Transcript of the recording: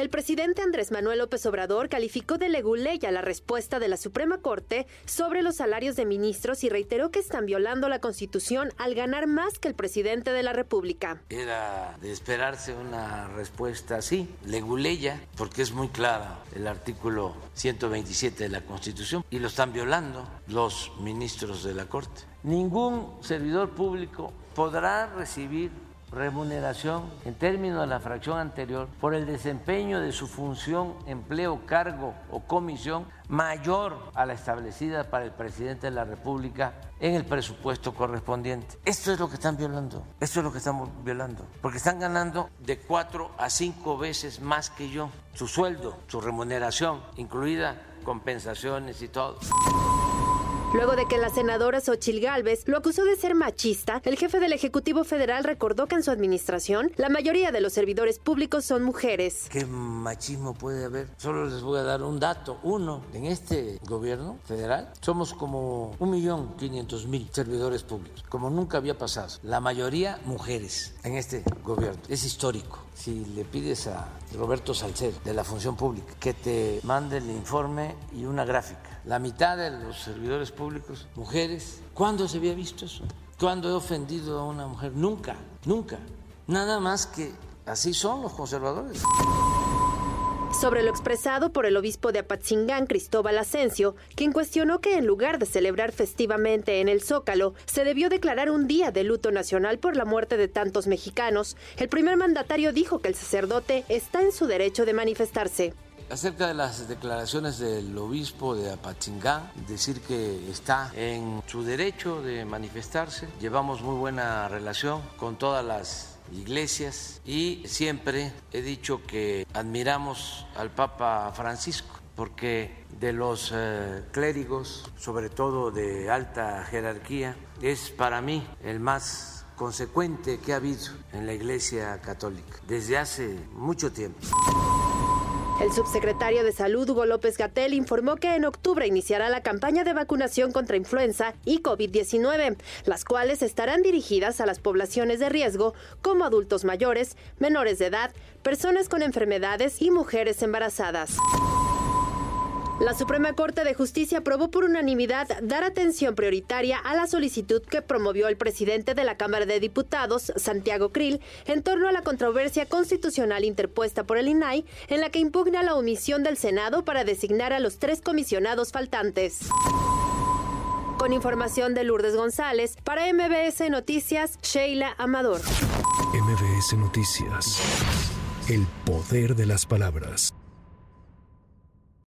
El presidente Andrés Manuel López Obrador calificó de leguleya la respuesta de la Suprema Corte sobre los salarios de ministros y reiteró que están violando la Constitución al ganar más que el presidente de la República. Era de esperarse una respuesta así, leguleya, porque es muy clara el artículo 127 de la Constitución y lo están violando los ministros de la Corte. Ningún servidor público podrá recibir remuneración en términos de la fracción anterior por el desempeño de su función, empleo, cargo o comisión mayor a la establecida para el presidente de la República en el presupuesto correspondiente. Esto es lo que están violando, esto es lo que estamos violando, porque están ganando de cuatro a cinco veces más que yo su sueldo, su remuneración, incluida compensaciones y todo. Luego de que la senadora Xochil Gálvez lo acusó de ser machista, el jefe del Ejecutivo Federal recordó que en su administración la mayoría de los servidores públicos son mujeres. ¿Qué machismo puede haber? Solo les voy a dar un dato. Uno, en este gobierno federal somos como un millón quinientos mil servidores públicos, como nunca había pasado. La mayoría mujeres en este gobierno. Es histórico. Si le pides a Roberto Salcedo de la Función Pública que te mande el informe y una gráfica la mitad de los servidores públicos, mujeres. ¿Cuándo se había visto eso? ¿Cuándo he ofendido a una mujer? Nunca, nunca. Nada más que así son los conservadores. Sobre lo expresado por el obispo de Apatzingán, Cristóbal Asensio, quien cuestionó que en lugar de celebrar festivamente en el Zócalo, se debió declarar un día de luto nacional por la muerte de tantos mexicanos, el primer mandatario dijo que el sacerdote está en su derecho de manifestarse acerca de las declaraciones del obispo de Apatzingán, decir que está en su derecho de manifestarse. Llevamos muy buena relación con todas las iglesias y siempre he dicho que admiramos al Papa Francisco porque de los eh, clérigos, sobre todo de alta jerarquía, es para mí el más consecuente que ha habido en la Iglesia Católica desde hace mucho tiempo. El subsecretario de Salud, Hugo López Gatel, informó que en octubre iniciará la campaña de vacunación contra influenza y COVID-19, las cuales estarán dirigidas a las poblaciones de riesgo como adultos mayores, menores de edad, personas con enfermedades y mujeres embarazadas. La Suprema Corte de Justicia aprobó por unanimidad dar atención prioritaria a la solicitud que promovió el presidente de la Cámara de Diputados, Santiago Krill, en torno a la controversia constitucional interpuesta por el INAI, en la que impugna la omisión del Senado para designar a los tres comisionados faltantes. Con información de Lourdes González, para MBS Noticias, Sheila Amador. MBS Noticias. El poder de las palabras.